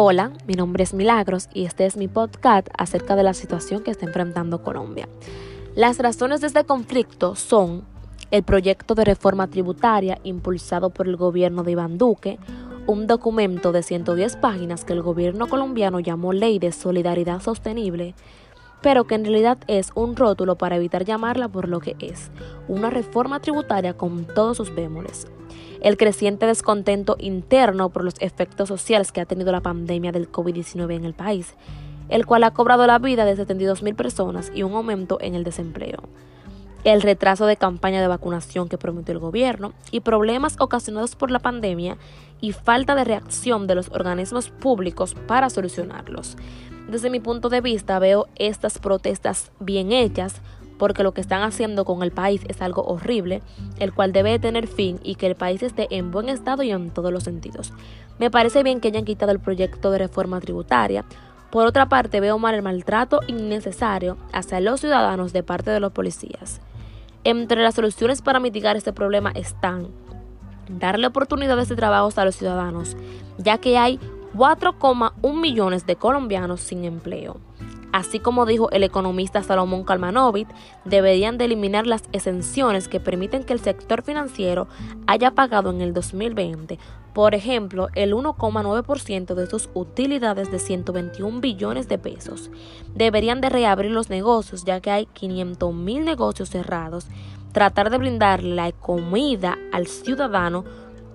Hola, mi nombre es Milagros y este es mi podcast acerca de la situación que está enfrentando Colombia. Las razones de este conflicto son el proyecto de reforma tributaria impulsado por el gobierno de Iván Duque, un documento de 110 páginas que el gobierno colombiano llamó Ley de Solidaridad Sostenible, pero que en realidad es un rótulo para evitar llamarla por lo que es, una reforma tributaria con todos sus bémoles. El creciente descontento interno por los efectos sociales que ha tenido la pandemia del COVID-19 en el país, el cual ha cobrado la vida de 72 mil personas y un aumento en el desempleo. El retraso de campaña de vacunación que prometió el gobierno y problemas ocasionados por la pandemia y falta de reacción de los organismos públicos para solucionarlos. Desde mi punto de vista veo estas protestas bien hechas porque lo que están haciendo con el país es algo horrible, el cual debe tener fin y que el país esté en buen estado y en todos los sentidos. Me parece bien que hayan quitado el proyecto de reforma tributaria. Por otra parte, veo mal el maltrato innecesario hacia los ciudadanos de parte de los policías. Entre las soluciones para mitigar este problema están darle oportunidades de trabajo a los ciudadanos, ya que hay 4,1 millones de colombianos sin empleo. Así como dijo el economista Salomón Kalmanovit, deberían de eliminar las exenciones que permiten que el sector financiero haya pagado en el 2020, por ejemplo, el 1,9% de sus utilidades de 121 billones de pesos. Deberían de reabrir los negocios, ya que hay 500 mil negocios cerrados. Tratar de brindarle la comida al ciudadano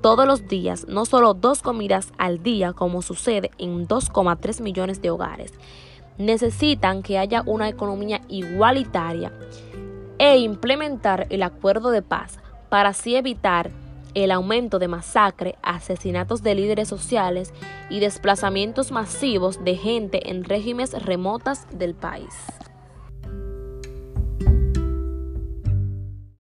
todos los días, no solo dos comidas al día como sucede en 2,3 millones de hogares. Necesitan que haya una economía igualitaria e implementar el acuerdo de paz para así evitar el aumento de masacre, asesinatos de líderes sociales y desplazamientos masivos de gente en regímenes remotas del país.